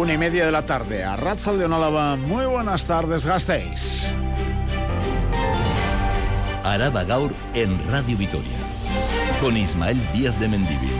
una y media de la tarde. A Ratzal de Onálava, muy buenas tardes, gastéis. Araba Gaur en Radio Vitoria, con Ismael Díaz de Mendivil.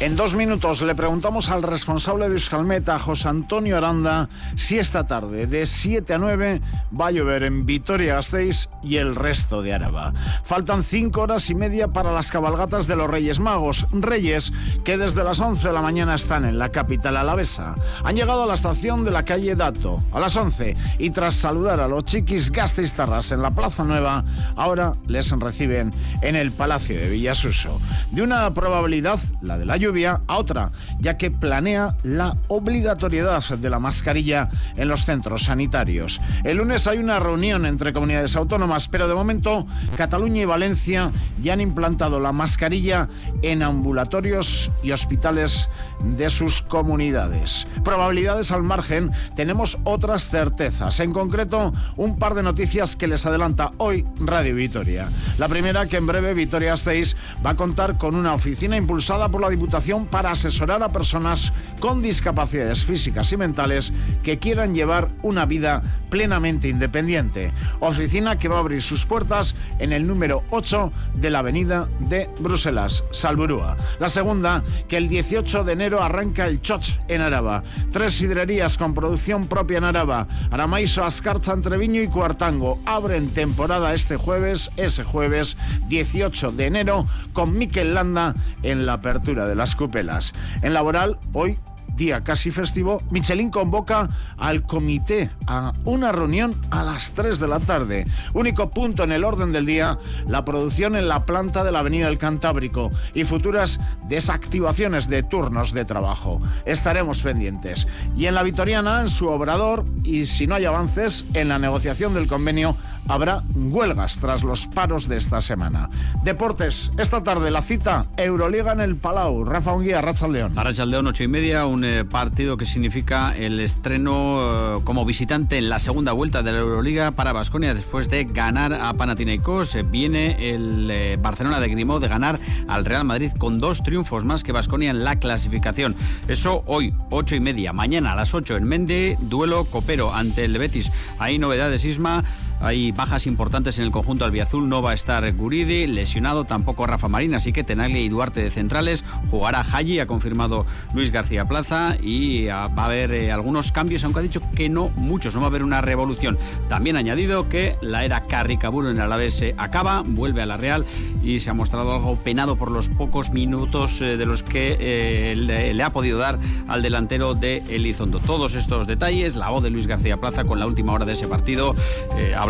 En dos minutos le preguntamos al responsable de Euskalmeta, José Antonio Aranda, si esta tarde de 7 a 9 va a llover en Vitoria-Gasteiz y el resto de Araba. Faltan cinco horas y media para las cabalgatas de los Reyes Magos, Reyes que desde las 11 de la mañana están en la capital alavesa. Han llegado a la estación de la calle Dato a las 11 y tras saludar a los chiquis Gasteiztarras en la Plaza Nueva, ahora les reciben en el Palacio de Villasuso. De una probabilidad, la de la lluvia, a otra, ya que planea la obligatoriedad de la mascarilla en los centros sanitarios. El lunes hay una reunión entre comunidades autónomas, pero de momento Cataluña y Valencia ya han implantado la mascarilla en ambulatorios y hospitales de sus comunidades. Probabilidades al margen, tenemos otras certezas, en concreto un par de noticias que les adelanta hoy Radio Vitoria. La primera que en breve Vitoria 6 va a contar con una oficina impulsada por la Diputación para asesorar a personas con discapacidades físicas y mentales que quieran llevar una vida plenamente independiente. Oficina que va a abrir sus puertas en el número 8 de la avenida de Bruselas, Salburúa. La segunda, que el 18 de enero arranca el Choch en Araba. Tres sidrerías con producción propia en Araba. Aramaiso, Ascarcha, Entreviño y Cuartango abren temporada este jueves, ese jueves 18 de enero, con Miquel Landa en la apertura de las cupelas. En laboral, hoy día casi festivo, Michelin convoca al comité a una reunión a las 3 de la tarde. Único punto en el orden del día, la producción en la planta de la Avenida del Cantábrico y futuras desactivaciones de turnos de trabajo. Estaremos pendientes. Y en la Vitoriana, en su obrador, y si no hay avances en la negociación del convenio, habrá huelgas tras los paros de esta semana. Deportes, esta tarde la cita Euroliga en el Palau. Rafa Unguía, León. León, ocho y media, un eh, partido que significa el estreno eh, como visitante en la segunda vuelta de la Euroliga para Basconia después de ganar a Panathinaikos. Eh, viene el Barcelona de Grimaud de ganar al Real Madrid con dos triunfos más que Basconia en la clasificación. Eso hoy, ocho y media. Mañana a las ocho en Mende, duelo copero ante el Betis. Hay novedades, Isma. Hay bajas importantes en el conjunto albiazul. No va a estar Guridi, lesionado tampoco Rafa Marín, así que Tenaglia y Duarte de centrales. Jugará Haji, ha confirmado Luis García Plaza y ah, va a haber eh, algunos cambios, aunque ha dicho que no muchos, no va a haber una revolución. También ha añadido que la era Carricaburo en Alavés se acaba, vuelve a la Real y se ha mostrado algo penado por los pocos minutos eh, de los que eh, le, ha podido dar al delantero de Elizondo. Todos estos detalles, la voz de Luis García Plaza con la última hora de ese partido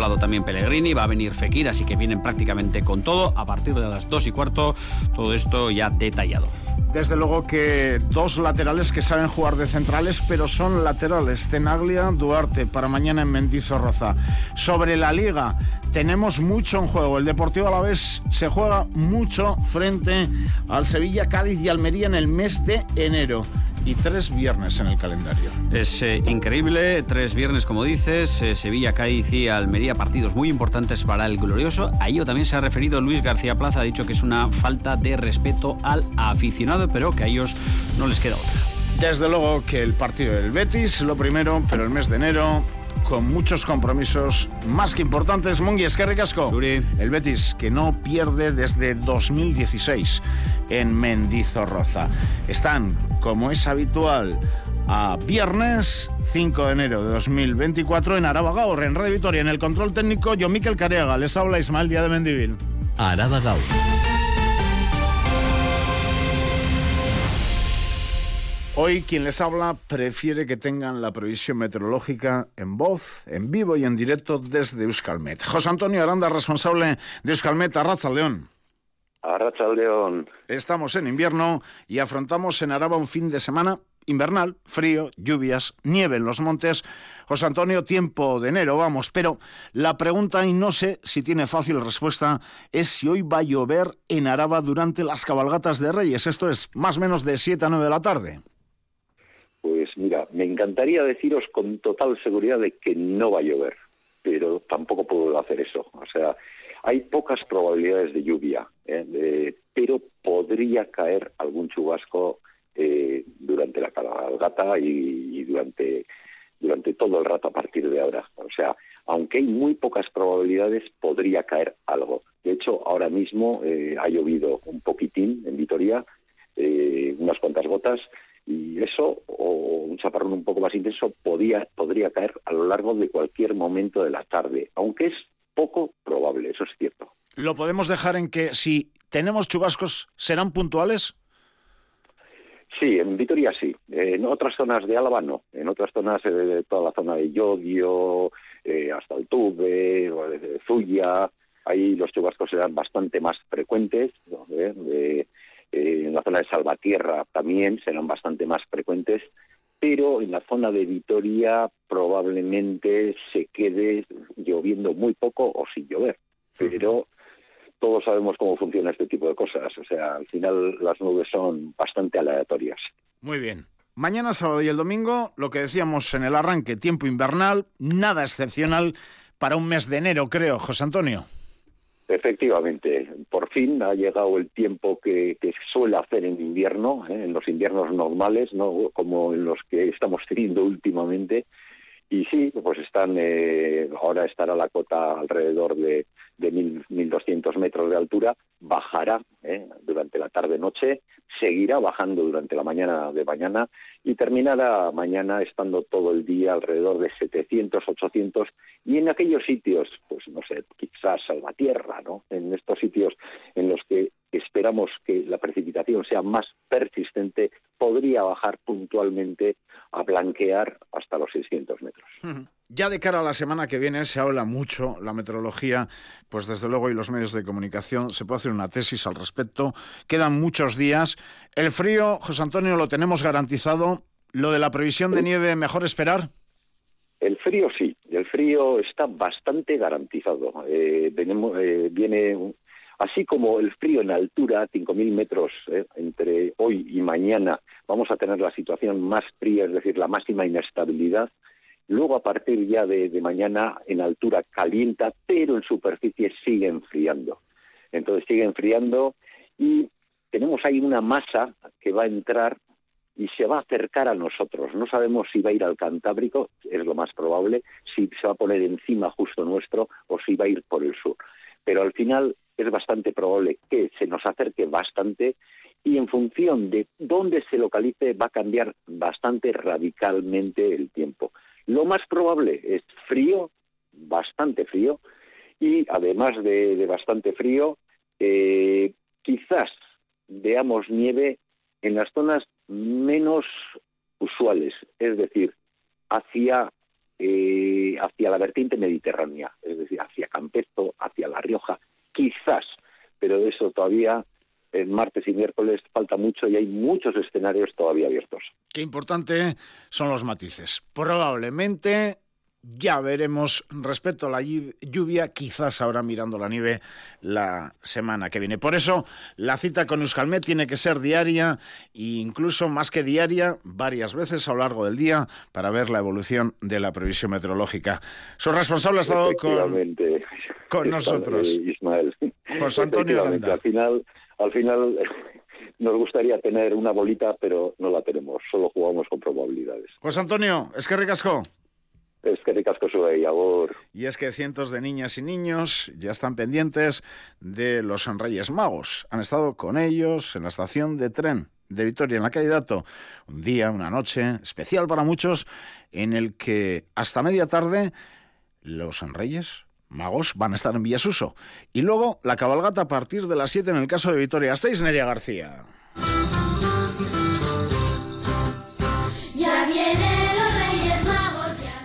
hablado también Pellegrini, va a venir Fekir, así que vienen prácticamente con todo. A partir de las 2 y cuarto, todo esto ya detallado. Desde luego que dos laterales que saben jugar de centrales, pero son laterales. Tenaglia, Duarte, para mañana en Mendizorroza. Sobre la liga, tenemos mucho en juego. El Deportivo a la vez se juega mucho frente al Sevilla, Cádiz y Almería en el mes de enero y tres viernes en el calendario. Es eh, increíble, tres viernes como dices, eh, Sevilla, Cádiz y Almería, partidos muy importantes para el glorioso. A ello también se ha referido Luis García Plaza, ha dicho que es una falta de respeto al aficionado, pero que a ellos no les queda otra. Desde luego que el partido del Betis, lo primero, pero el mes de enero con muchos compromisos más que importantes. Mungi, es que El Betis, que no pierde desde 2016 en Mendizorroza. Están, como es habitual, a viernes 5 de enero de 2024 en Araba Gaur, en Radio Vitoria. En el control técnico, yo, Miquel Careaga. Les habla Ismael Díaz de Mendivil. Araba Gaur. Hoy quien les habla prefiere que tengan la previsión meteorológica en voz, en vivo y en directo desde Euskalmet. José Antonio Aranda, responsable de Euskalmet, Arracha León. Arracha León. Estamos en invierno y afrontamos en Araba un fin de semana invernal, frío, lluvias, nieve en los montes. José Antonio, tiempo de enero, vamos, pero la pregunta, y no sé si tiene fácil respuesta, es si hoy va a llover en Araba durante las cabalgatas de Reyes. Esto es más o menos de 7 a 9 de la tarde. Pues mira, me encantaría deciros con total seguridad de que no va a llover, pero tampoco puedo hacer eso. O sea, Hay pocas probabilidades de lluvia, ¿eh? pero podría caer algún chubasco eh, durante la cabalgata y, durante, durante todo el rato a partir de ahora. O sea, aunque hay muy pocas probabilidades, podría caer algo. De hecho, ahora mismo eh, ha llovido un poquitín en Vitoria, eh, unas cuantas gotas, y eso, o un chaparrón un poco más intenso, podía, podría caer a lo largo de cualquier momento de la tarde, aunque es poco probable, eso es cierto. ¿Lo podemos dejar en que si tenemos chubascos, serán puntuales? Sí, en Vitoria sí. En otras zonas de Álava no. En otras zonas, eh, de toda la zona de Yodio, eh, hasta el Tuve, Zuya, ahí los chubascos serán bastante más frecuentes. Eh, en la zona de Salvatierra también serán bastante más frecuentes, pero en la zona de Vitoria probablemente se quede lloviendo muy poco o sin llover. Pero todos sabemos cómo funciona este tipo de cosas. O sea, al final las nubes son bastante aleatorias. Muy bien. Mañana sábado y el domingo, lo que decíamos en el arranque, tiempo invernal, nada excepcional para un mes de enero, creo, José Antonio. Efectivamente, por fin ha llegado el tiempo que, suele hacer en invierno, ¿eh? en los inviernos normales, no como en los que estamos teniendo últimamente, y sí, pues están, eh, ahora estará la cota alrededor de, de 1.200 metros de altura, bajará eh, durante la tarde-noche, seguirá bajando durante la mañana de mañana. Y terminará mañana estando todo el día alrededor de 700, 800 y en aquellos sitios, pues no sé, quizás Salvatierra, ¿no? En estos sitios en los que esperamos que la precipitación sea más persistente, podría bajar puntualmente a blanquear hasta los 600 metros. Ya de cara a la semana que viene se habla mucho, la meteorología, pues desde luego y los medios de comunicación, se puede hacer una tesis al respecto. Quedan muchos días. El frío, José Antonio, lo tenemos garantizado. Lo de la previsión de nieve, mejor esperar. El frío sí, el frío está bastante garantizado. Eh, eh, viene así como el frío en altura, 5.000 metros eh, entre hoy y mañana, vamos a tener la situación más fría, es decir, la máxima inestabilidad. Luego, a partir ya de, mañana, en altura calienta, pero en superficie sigue enfriando. Entonces sigue enfriando y tenemos ahí una masa que va a entrar y se va a acercar a nosotros. No sabemos si va a ir al Cantábrico, es lo más probable, si se va a poner encima justo nuestro o si va a ir por el sur. Pero al final es bastante probable que se nos acerque bastante y en función de dónde se localice va a cambiar bastante radicalmente el tiempo. Lo más probable es frío, bastante frío, y además de, bastante frío, eh, quizás veamos nieve en las zonas menos usuales, es decir, hacia, eh, hacia la vertiente mediterránea, es decir, hacia Campezo, hacia La Rioja, quizás, pero de eso todavía en martes y miércoles falta mucho y hay muchos escenarios todavía abiertos. Qué importante son los matices. Probablemente ya veremos respecto a la lluvia, quizás ahora mirando la nieve la semana que viene. Por eso la cita con Euskalmet tiene que ser diaria e incluso más que diaria, varias veces a lo largo del día para ver la evolución de la previsión meteorológica. Su responsable ha estado con, con nosotros. Ismael. José Antonio Al final al final nos gustaría tener una bolita, pero no la tenemos, solo jugamos con probabilidades. José Antonio, es que ricasco. Es que ricasco soy, ahora. Y es que cientos de niñas y niños ya están pendientes de los Reyes Magos. Han estado con ellos en la estación de tren de Vitoria, en la calle Dato. Un día, una noche especial para muchos, en el que hasta media tarde los Reyes magos van a estar en Villasuso. Y luego la cabalgata a partir de las 7 en el caso de Vitoria. ¿Estáis, Neria García?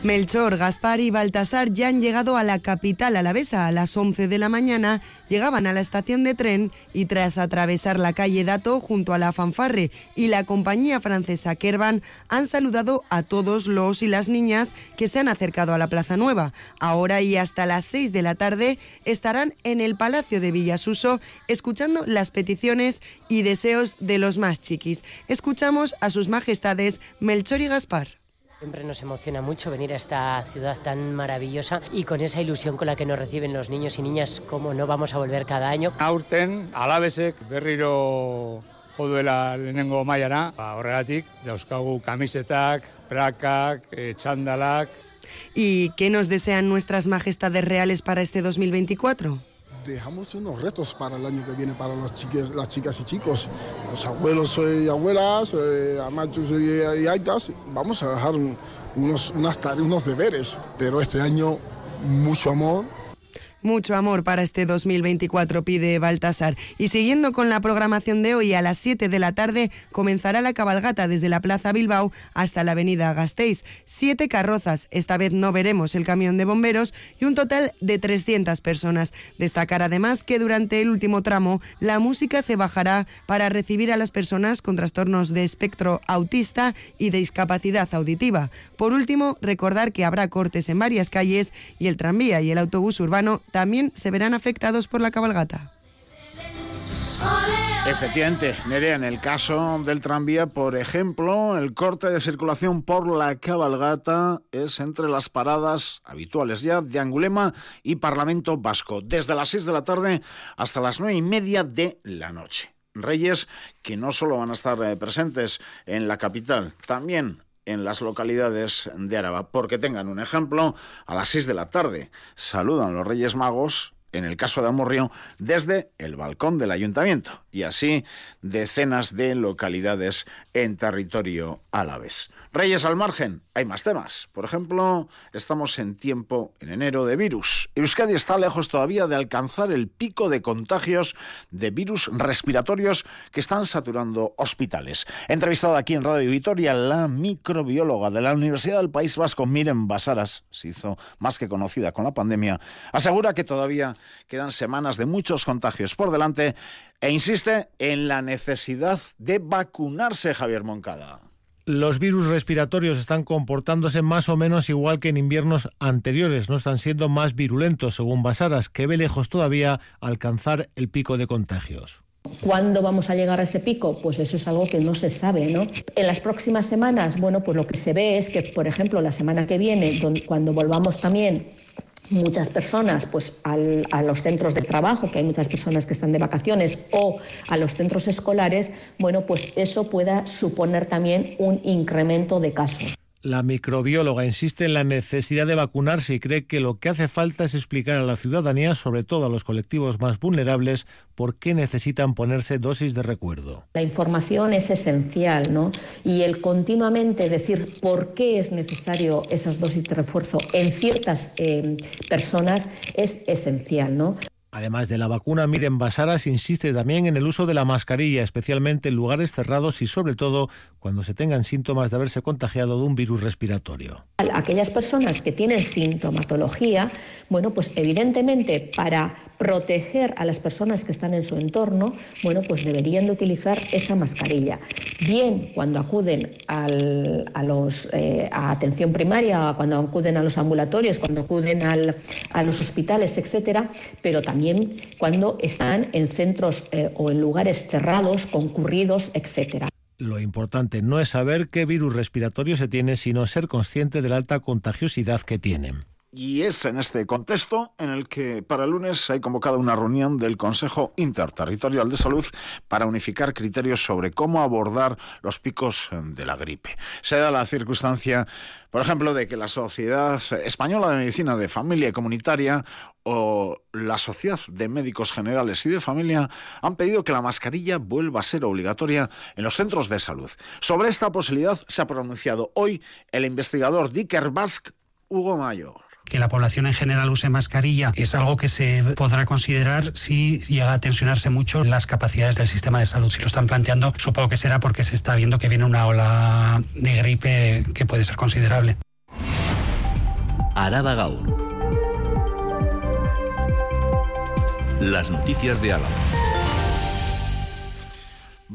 Melchor, Gaspar y Baltasar ya han llegado a la capital alavesa a las 11 de la mañana, llegaban a la estación de tren y tras atravesar la calle Dato junto a la fanfarre y la compañía francesa Kervan han saludado a todos los y las niñas que se han acercado a la Plaza Nueva. Ahora y hasta las 6 de la tarde estarán en el Palacio de Villasuso escuchando las peticiones y deseos de los más chiquis. Escuchamos a sus majestades Melchor y Gaspar. Siempre nos emociona mucho venir a esta ciudad tan maravillosa y con esa ilusión con la que nos reciben los niños y niñas, como no vamos a volver cada año. Aurten, alabesek, berriro joduela lehenengo mailara, ba, horregatik, dauzkagu kamisetak, prakak, e, txandalak. ¿Y qué nos desean nuestras majestades reales para este 2024? Dejamos unos retos para el año que viene para las chicas, y chicos, los abuelos y abuelas, eh, amachos y, y aitas. Vamos a dejar unos, unos deberes, pero este año mucho amor, mucho amor para este 2024, pide Baltasar. Y siguiendo con la programación de hoy, a las 7 de la tarde comenzará la cabalgata desde la Plaza Bilbao hasta la Avenida Gasteiz. Siete carrozas, esta vez no veremos el camión de bomberos, y un total de 300 personas. Destacar además que durante el último tramo la música se bajará para recibir a las personas con trastornos de espectro autista y de discapacidad auditiva. Por último, recordar que habrá cortes en varias calles y el tranvía y el autobús urbano también se verán afectados por la cabalgata. Efectivamente, Nerea, en el caso del tranvía, por ejemplo, el corte de circulación por la cabalgata es entre las paradas habituales ya de Angulema y Parlamento Vasco, desde las 6 de la tarde hasta las 9 y media de la noche. Reyes que no solo van a estar eh, presentes en la capital, también en las localidades de Araba. Porque tengan un ejemplo, a las 6 de la tarde saludan los Reyes Magos en el caso de Amorrio, desde el balcón del ayuntamiento y así decenas de localidades en territorio alavés. Reyes al margen, hay más temas. Por ejemplo, estamos en tiempo, en enero, de virus. Euskadi está lejos todavía de alcanzar el pico de contagios de virus respiratorios que están saturando hospitales. Entrevistada aquí en Radio Vitoria, la microbióloga de la Universidad del País Vasco, Miren Basaras, se hizo más que conocida con la pandemia, asegura que todavía quedan semanas de muchos contagios por delante e insiste en la necesidad de vacunarse, Javier Moncada los virus respiratorios están comportándose más o menos igual que en inviernos anteriores, no están siendo más virulentos, según Basaras, que ve lejos todavía alcanzar el pico de contagios. ¿Cuándo vamos a llegar a ese pico? Pues eso es algo que no se sabe, ¿no? En las próximas semanas, bueno, pues lo que se ve es que, por ejemplo, la semana que viene, cuando volvamos también muchas personas pues, a los centros de trabajo, que hay muchas personas que están de vacaciones, o a los centros escolares, bueno, pues eso pueda suponer también un incremento de casos. La microbióloga insiste en la necesidad de vacunarse y cree que lo que hace falta es explicar a la ciudadanía, sobre todo a los colectivos más vulnerables, por qué necesitan ponerse dosis de recuerdo. La información es esencial, ¿no? Y el continuamente decir por qué es necesario esas dosis de refuerzo en ciertas eh, personas es esencial, ¿no? Además de la vacuna, Miren Basaras insiste también en el uso de la mascarilla, especialmente en lugares cerrados y sobre todo cuando se tengan síntomas de haberse contagiado de un virus respiratorio. Aquellas personas que tienen sintomatología, bueno, pues evidentemente para proteger a las personas que están en su entorno, bueno, pues deberían de utilizar esa mascarilla. Bien cuando acuden eh, a atención primaria, cuando acuden a los ambulatorios, cuando acuden a los hospitales, etcétera, pero también cuando están en centros eh, o en lugares cerrados, concurridos, etcétera. Lo importante no es saber qué virus respiratorio se tiene, sino ser consciente de la alta contagiosidad que tienen. Y es en este contexto en el que para el lunes hay convocado una reunión del Consejo Interterritorial de Salud para unificar criterios sobre cómo abordar los picos de la gripe. Se da la circunstancia, por ejemplo, de que la Sociedad Española de Medicina de Familia y Comunitaria o la Sociedad de Médicos Generales y de Familia han pedido que la mascarilla vuelva a ser obligatoria en los centros de salud. Sobre esta posibilidad se ha pronunciado hoy el investigador Dicker Bask Hugo Mayor que la población en general use mascarilla es algo que se podrá considerar si llega a tensionarse mucho las capacidades del sistema de salud. Si lo están planteando, supongo que será porque se está viendo que viene una ola de gripe que puede ser considerable. Araba Gaur. Las noticias de Álava.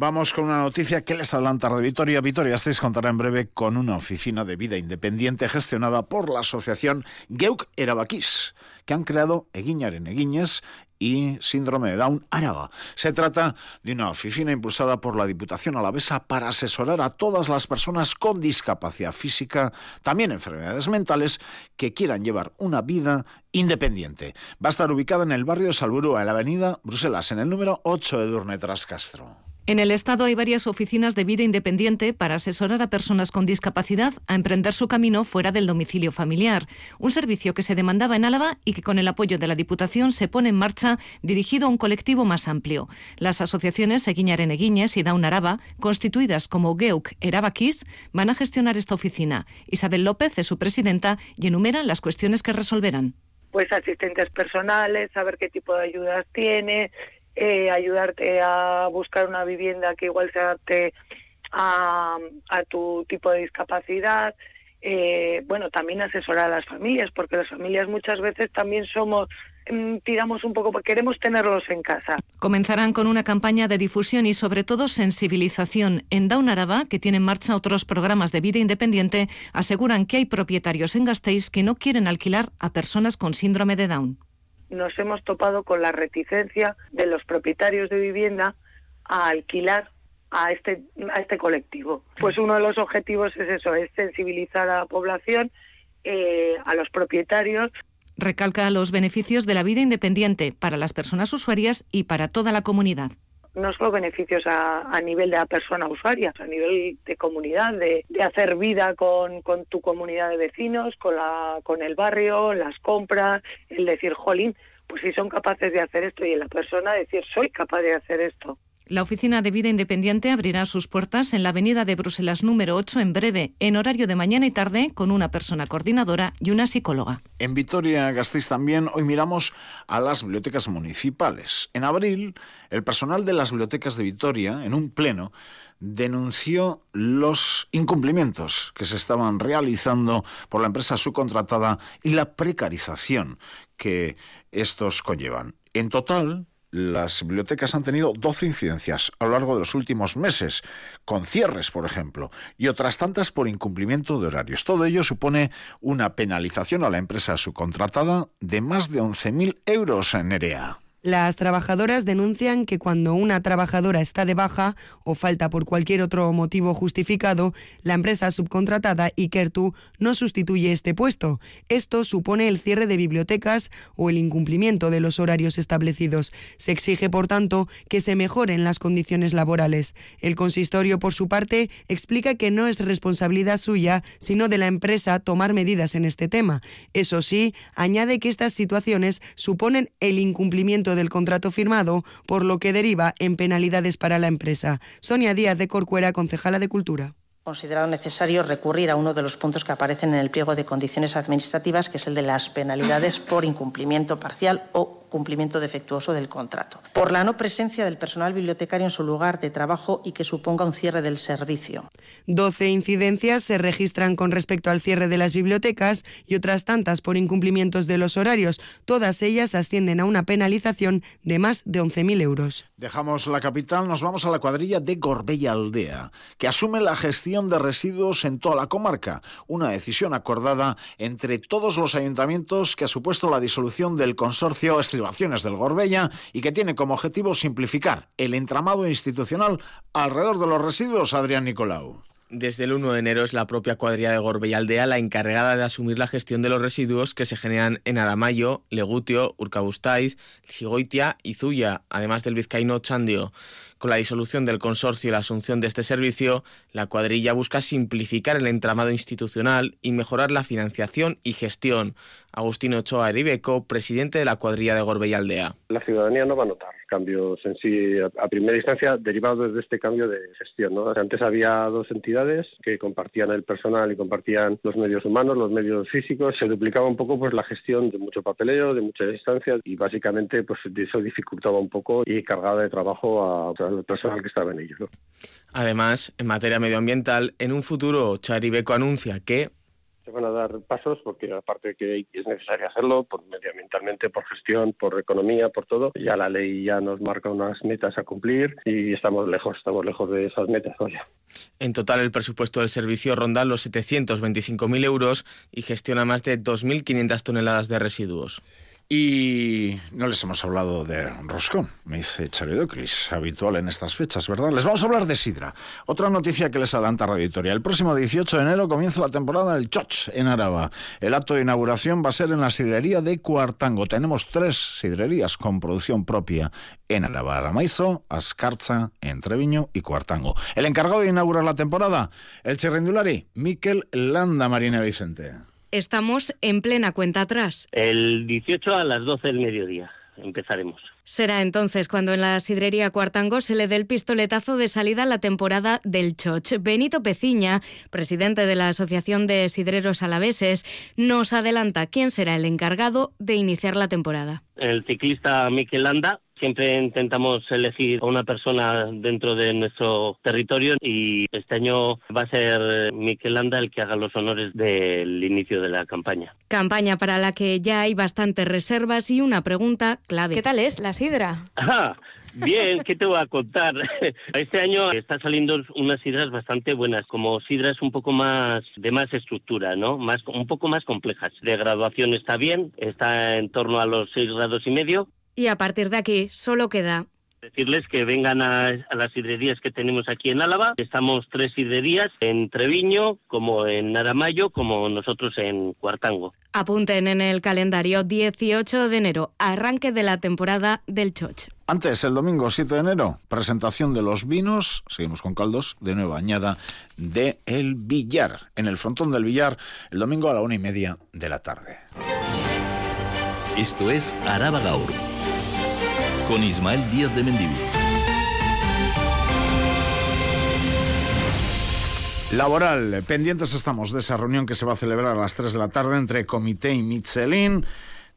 Vamos con una noticia que les adelanta de Vitoria. Vitoria estáis contará en breve con una oficina de vida independiente gestionada por la asociación Geuk Erabaquís, que han creado Eguiñar en Eguiñes y síndrome de Down Araba. Se trata de una oficina impulsada por la Diputación Alavesa para asesorar a todas las personas con discapacidad física, también enfermedades mentales, que quieran llevar una vida independiente. Va a estar ubicada en el barrio Salburúa, en la avenida Bruselas, en el número 8 de Durne Castro. En el Estado hay varias oficinas de vida independiente para asesorar a personas con discapacidad a emprender su camino fuera del domicilio familiar, un servicio que se demandaba en Álava y que con el apoyo de la Diputación se pone en marcha dirigido a un colectivo más amplio. Las asociaciones Eguiñaren y Daun Araba, constituidas como GEUC Erabakis, van a gestionar esta oficina. Isabel López es su presidenta y enumera las cuestiones que resolverán pues asistentes personales, saber qué tipo de ayudas tiene, eh, ayudarte a buscar una vivienda que igual se adapte a, tu tipo de discapacidad. Eh, bueno, también asesorar a las familias, porque las familias muchas veces también somos mm, tiramos un poco, queremos tenerlos en casa. Comenzarán con una campaña de difusión y sobre todo sensibilización. En Down Araba, que tiene en marcha otros programas de vida independiente, aseguran que hay propietarios en Gasteiz que no quieren alquilar a personas con síndrome de Down nos hemos topado con la reticencia de los propietarios de vivienda a alquilar a este, a este colectivo. Pues uno de los objetivos es eso, es sensibilizar a la población, eh, a los propietarios. Recalca los beneficios de la vida independiente para las personas usuarias y para toda la comunidad no solo beneficios a, nivel de la persona usuaria, a nivel de comunidad, de, hacer vida con, tu comunidad de vecinos, con, la, con el barrio, las compras, el decir, jolín, pues si son capaces de hacer esto y en la persona decir, soy capaz de hacer esto. La Oficina de Vida Independiente abrirá sus puertas en la Avenida de Bruselas número 8 en breve, en horario de mañana y tarde, con una persona coordinadora y una psicóloga. En Vitoria-Gasteiz también hoy miramos a las bibliotecas municipales. En abril, el personal de las bibliotecas de Vitoria, en un pleno, denunció los incumplimientos que se estaban realizando por la empresa subcontratada y la precarización que estos conllevan. En total, las bibliotecas han tenido 12 incidencias a lo largo de los últimos meses, con cierres, por ejemplo, y otras tantas por incumplimiento de horarios. Todo ello supone una penalización a la empresa subcontratada de más de 11.000 euros en Nerea. Las trabajadoras denuncian que cuando una trabajadora está de baja o falta por cualquier otro motivo justificado, la empresa subcontratada Ikertu no sustituye este puesto. Esto supone el cierre de bibliotecas o el incumplimiento de los horarios establecidos. Se exige, por tanto, que se mejoren las condiciones laborales. El consistorio, por su parte, explica que no es responsabilidad suya, sino de la empresa tomar medidas en este tema. Eso sí, añade que estas situaciones suponen el incumplimiento del contrato firmado, por lo que deriva en penalidades para la empresa. Sonia Díaz de Corcuera, concejala de Cultura considerado necesario recurrir a uno de los puntos que aparecen en el pliego de condiciones administrativas, que es el de las penalidades por incumplimiento parcial o cumplimiento defectuoso del contrato. Por la no presencia del personal bibliotecario en su lugar de trabajo y que suponga un cierre del servicio. 12 incidencias se registran con respecto al cierre de las bibliotecas y otras tantas por incumplimientos de los horarios. Todas ellas ascienden a una penalización de más de 11.000 euros. Dejamos la capital, nos vamos a la cuadrilla de Gorbella Aldea, que asume la gestión de residuos en toda la comarca. Una decisión acordada entre todos los ayuntamientos que ha supuesto la disolución del consorcio del Gorbella y que tiene como objetivo simplificar el entramado institucional alrededor de los residuos, Adrián Nicolau. Desde el 1 de enero es la propia cuadrilla de Gorbella Aldea la encargada de asumir la gestión de los residuos que se generan en Aramayo, Legutio, Urcabustaiz, Cigoitia y Zuya, además del vizcaíno Chandio. Con la disolución del consorcio y la asunción de este servicio, la cuadrilla busca simplificar el entramado institucional y mejorar la financiación y gestión. Agustín Ochoa Eribeco, presidente de la cuadrilla de Gorbella Aldea. La ciudadanía no va a notar cambios en sí a, primera instancia derivados de este cambio de gestión. Antes había dos entidades que compartían el personal y compartían los medios humanos, los medios físicos. Se duplicaba un poco pues la gestión de mucho papeleo, de muchas instancias y básicamente pues eso dificultaba un poco y cargaba de trabajo al personal que estaba en ellos. Además, en materia medioambiental, en un futuro Charibeco anuncia que se van a dar pasos porque aparte que es necesario hacerlo por medioambientalmente, por gestión, por economía, por todo, ya la ley ya nos marca unas metas a cumplir y estamos lejos, estamos lejos de esas metas hoy. En total el presupuesto del servicio ronda los 725.000 euros y gestiona más de 2.500 toneladas de residuos. Y no les hemos hablado de roscón, me dice Charidoclis, habitual en estas fechas, ¿verdad? Les vamos a hablar de sidra. Otra noticia que les adelanta Radio Victoria. El próximo 18 de enero comienza la temporada del Choch en Araba. El acto de inauguración va a ser en la sidrería de Cuartango. Tenemos tres sidrerías con producción propia en Araba. Aramaizo, Ascarza, Entreviño y Cuartango. El encargado de inaugurar la temporada, el Cherrendulari, Miquel Landa Marina Vicente. Estamos en plena cuenta atrás. El 18 a las 12 del mediodía empezaremos. Será entonces cuando en la sidrería Cuartango se le dé el pistoletazo de salida a la temporada del Choch. Benito Peciña, presidente de la Asociación de Sidreros Alaveses, nos adelanta quién será el encargado de iniciar la temporada. El ciclista Miquel Landa Siempre intentamos elegir a una persona dentro de nuestro territorio y este año va a ser Miquel Landa el que haga los honores del inicio de la campaña. Campaña para la que ya hay bastantes reservas y una pregunta clave. ¿Qué tal es la sidra? Ah, Bien, ¿qué te voy a contar? Este año está saliendo unas sidras bastante buenas, como sidras un poco más de más estructura, ¿no? Más, un poco más complejas. De graduación está bien, está en torno a los seis grados y medio y a partir de aquí solo queda decirles que vengan a, las sidrerías que tenemos aquí en Álava. Estamos tres sidrerías, en Treviño, como en Naramayo, como nosotros en Cuartango. Apunten en el calendario 18 de enero, arranque de la temporada del Choch. Antes, el domingo 7 de enero, presentación de los vinos, seguimos con caldos, de Nueva Añada de El Villar, en el frontón del Villar, el domingo a la una y media de la tarde. Esto es Araba Gaur con Ismael Díaz de Mendivil. Laboral, pendientes estamos de esa reunión que se va a celebrar a las 3 de la tarde entre Comité y Michelin.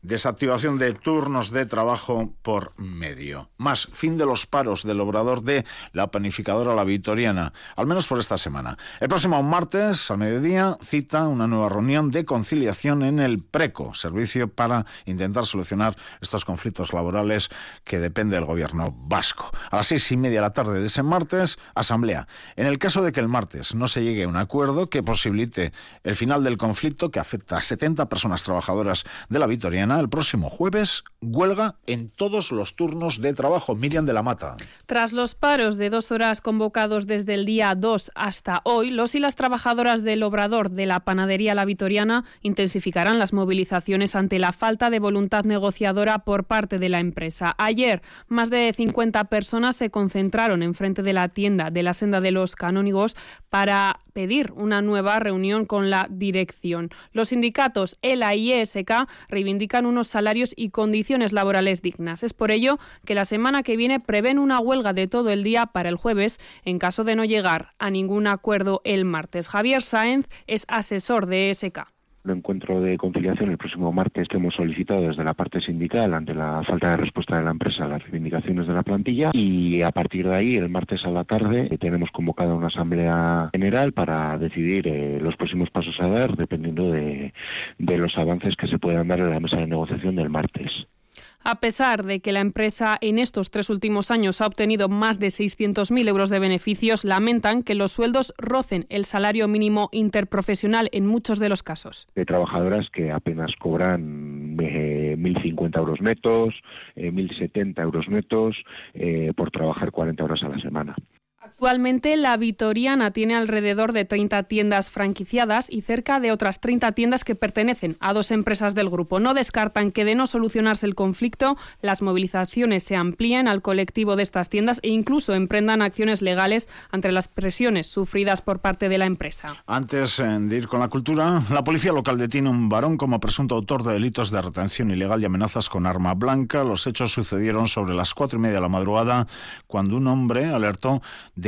Desactivación de turnos de trabajo por medio. Más fin de los paros del obrador de la panificadora La Vitoriana, al menos por esta semana. El próximo martes, al mediodía, cita una nueva reunión de conciliación en el PRECO, servicio para intentar solucionar estos conflictos laborales que depende del gobierno vasco. A las seis y media de la tarde de ese martes, asamblea. En el caso de que el martes no se llegue a un acuerdo que posibilite el final del conflicto que afecta a 70 personas trabajadoras de La Vitoriana, el próximo jueves, huelga en todos los turnos de trabajo. Miriam de la Mata. Tras los paros de dos horas convocados desde el día 2 hasta hoy, los y las trabajadoras del obrador de la panadería La Vitoriana intensificarán las movilizaciones ante la falta de voluntad negociadora por parte de la empresa. Ayer, más de 50 personas se concentraron enfrente de la tienda de la senda de los canónigos para pedir una nueva reunión con la dirección. Los sindicatos ELA y ESK reivindican unos salarios y condiciones laborales dignas. Es por ello que la semana que viene prevén una huelga de todo el día para el jueves en caso de no llegar a ningún acuerdo el martes. Javier Sáenz es asesor de ESK un encuentro de conciliación el próximo martes que hemos solicitado desde la parte sindical ante la falta de respuesta de la empresa a las reivindicaciones de la plantilla y a partir de ahí el martes a la tarde eh, tenemos convocada una asamblea general para decidir eh, los próximos pasos a dar dependiendo de, de los avances que se puedan dar en la mesa de negociación del martes. A pesar de que la empresa en estos tres últimos años ha obtenido más de 600.000 euros de beneficios, lamentan que los sueldos rocen el salario mínimo interprofesional en muchos de los casos. De trabajadoras que apenas cobran 1.050 eh, euros netos, 1.070 eh, euros netos eh, por trabajar 40 horas a la semana. Actualmente la Vitoriana tiene alrededor de 30 tiendas franquiciadas y cerca de otras 30 tiendas que pertenecen a dos empresas del grupo. No descartan que de no solucionarse el conflicto, las movilizaciones se amplíen al colectivo de estas tiendas e incluso emprendan acciones legales ante las presiones sufridas por parte de la empresa. Antes eh, de ir con la cultura, la policía local detiene un varón como presunto autor de delitos de retención ilegal y amenazas con arma blanca. Los hechos sucedieron sobre las cuatro y media de la madrugada cuando un hombre alertó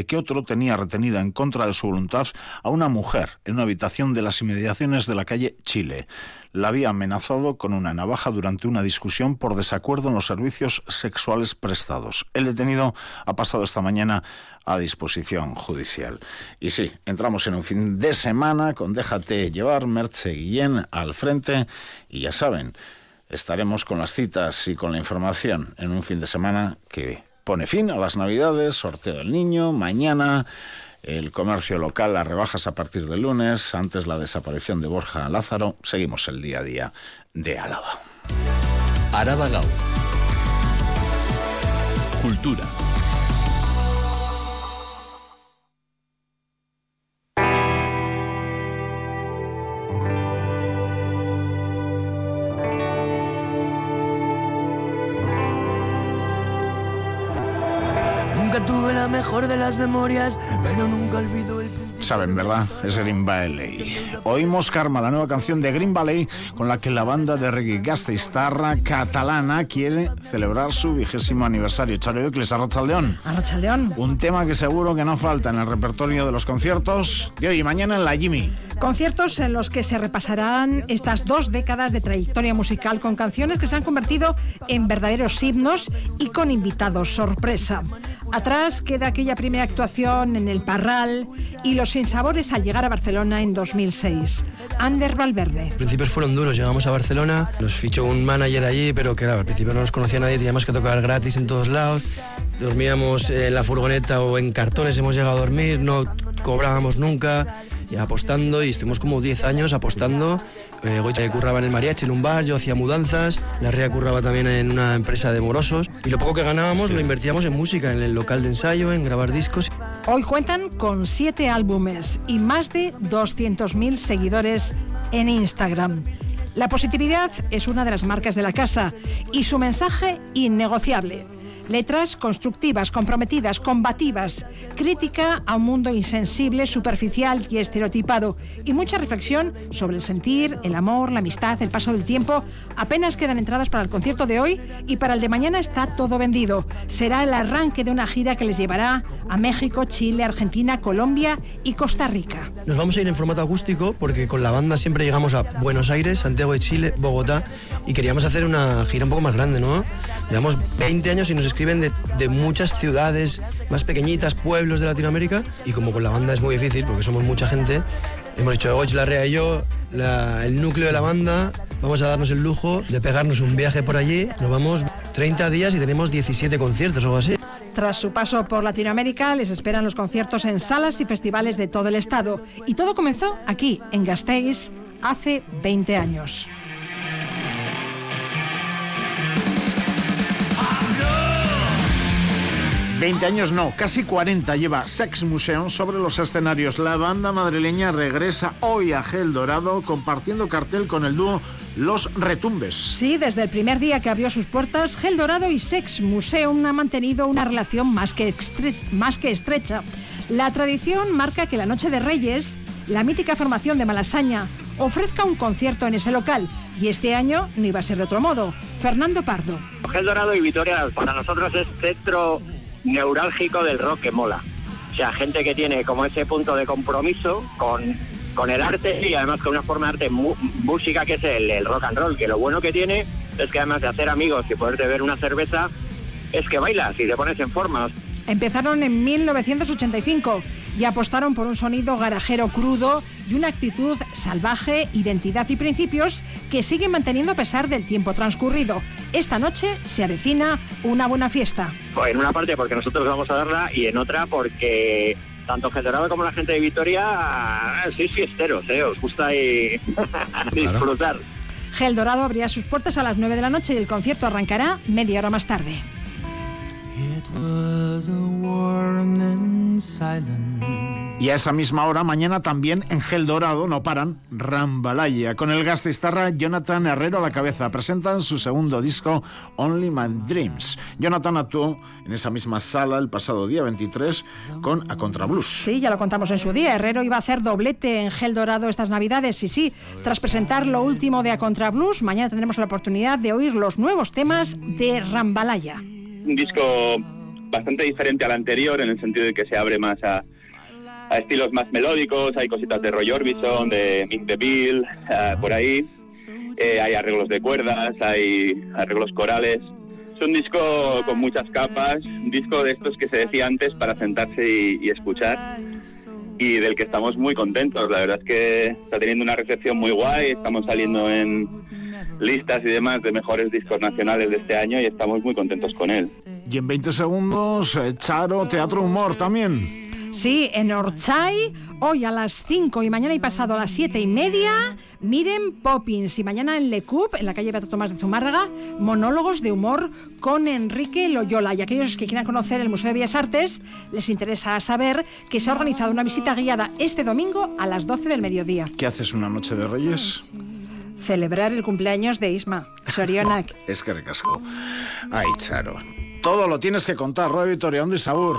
que otro tenía retenida en contra de su voluntad a una mujer en una habitación de las inmediaciones de la calle Chile. La había amenazado con una navaja durante una discusión por desacuerdo en los servicios sexuales prestados. El detenido ha pasado esta mañana a disposición judicial. Y sí, entramos en un fin de semana con Déjate llevar, Merche Guillén al frente y ya saben, estaremos con las citas y con la información en un fin de semana que pone fin a las Navidades, sorteo del niño, mañana el comercio local, las rebajas a partir del lunes, antes la desaparición de Borja Lázaro, seguimos el día a día de Álava. Araba. Cultura. Mejor de las memorias, pero nunca olvido el Saben, ¿verdad? Es Green Valley. Oímos Karma, la nueva canción de Green Valley con la que la banda de reggae gasteiztarra catalana quiere celebrar su vigésimo aniversario. Charo Eucles, Arrachaldeón. Arrachaldeón. Un tema que seguro que no falta en el repertorio de los conciertos de hoy y mañana en la Jimmy. Conciertos en los que se repasarán estas dos décadas de trayectoria musical con canciones que se han convertido en verdaderos himnos y con invitados sorpresa. Atrás queda aquella primera actuación en el Parral y los sinsabores al llegar a Barcelona en 2006. Ander Valverde. Los principios fueron duros, llegamos a Barcelona, nos fichó un manager allí, pero que claro, al principio no nos conocía nadie, teníamos que tocar gratis en todos lados, dormíamos en la furgoneta o en cartones, hemos llegado a dormir, no cobrábamos nunca, y apostando, y estuvimos como 10 años apostando eh, Goya curraba en el mariachi, en un bar, yo hacía mudanzas, la Rea curraba también en una empresa de morosos y lo poco que ganábamos lo invertíamos en música, en el local de ensayo, en grabar discos. Hoy cuentan con siete álbumes y más de 200.000 seguidores en Instagram. La positividad es una de las marcas de la casa y su mensaje innegociable Letras constructivas, comprometidas, combativas, crítica a un mundo insensible, superficial y estereotipado, y mucha reflexión sobre el sentir, el amor, la amistad, el paso del tiempo. Apenas quedan entradas para el concierto de hoy y para el de mañana está todo vendido. Será el arranque de una gira que les llevará a México, Chile, Argentina, Colombia y Costa Rica. Nos vamos a ir en formato acústico porque con la banda siempre llegamos a Buenos Aires, Santiago de Chile, Bogotá y queríamos hacer una gira un poco más grande, ¿no? Llevamos 20 años y nos escriben de, muchas ciudades más pequeñitas, pueblos de Latinoamérica, y como con la banda es muy difícil porque somos mucha gente, hemos dicho Goch, Larrea y yo, el núcleo de la banda, vamos a darnos el lujo de pegarnos un viaje por allí, nos vamos 30 días y tenemos 17 conciertos o algo así. Tras su paso por Latinoamérica, les esperan los conciertos en salas y festivales de todo el estado. Y todo comenzó aquí, en Gasteiz, hace 20 años. 20 años no, casi 40 lleva Sex Museum sobre los escenarios. La banda madrileña regresa hoy a Gel Dorado compartiendo cartel con el dúo Los Retumbes. Sí, desde el primer día que abrió sus puertas, Gel Dorado y Sex Museum han mantenido una relación más que, más que estrecha. La tradición marca que la Noche de Reyes, la mítica formación de Malasaña, ofrezca un concierto en ese local. Y este año no iba a ser de otro modo. Fernando Pardo. Gel Dorado y Vitoria para nosotros es centro neurálgico del rock que mola. O sea, gente que tiene como ese punto de compromiso con, con el arte y además con una forma de arte música que es el, rock and roll, que lo bueno que tiene es que además de hacer amigos y poder beber una cerveza, es que bailas y te pones en forma. Empezaron en 1985 y apostaron por un sonido garajero crudo y una actitud salvaje, identidad y principios que siguen manteniendo a pesar del tiempo transcurrido. Esta noche se avecina una buena fiesta. Pues en una parte porque nosotros vamos a darla y en otra porque tanto Dorado como la gente de Vitoria sois fiesteros, ¿eh? os gusta disfrutar. Gel Dorado abrirá sus puertas a las 9 de la noche y el concierto arrancará media hora más tarde. Y a esa misma hora, mañana también en Gel Dorado, no paran, Rambalaya. Con el gastistarra Jonathan Herrero a la cabeza. Presentan su segundo disco, Only My Dreams. Jonathan actuó en esa misma sala el pasado día 23 con A Contra Blues. Sí, ya lo contamos en su día. Herrero iba a hacer doblete en Gel Dorado estas Navidades. Y sí, tras presentar lo último de A Contra Blues, mañana tendremos la oportunidad de oír los nuevos temas de Rambalaya. Un disco bastante diferente al anterior en el sentido de que se abre más a, estilos más melódicos, hay cositas de Roy Orbison, de Mick DeVille, uh, por ahí, eh, hay arreglos de cuerdas, hay arreglos corales. Es un disco con muchas capas, un disco de estos que se decía antes para sentarse y, y escuchar y del que estamos muy contentos. La verdad es que está teniendo una recepción muy guay, estamos saliendo en listas y demás de mejores discos nacionales de este año y estamos muy contentos con él. Y en 20 segundos, eh, Charo, Teatro Humor también. Sí, en Orchay, hoy a las 5 y mañana y pasado a las 7 y media, miren Poppins. Y mañana en Lecup, en la calle Beato Tomás de Zumárraga, monólogos de humor con Enrique Loyola. Y aquellos que quieran conocer el Museo de Bellas Artes, les interesa saber que se ha organizado una visita guiada este domingo a las 12 del mediodía. ¿Qué haces una noche de Reyes? Celebrar el cumpleaños de Isma, Sorionak. es que recasco. Ay, Charo. Todo lo tienes que contar, Radio y Sabur.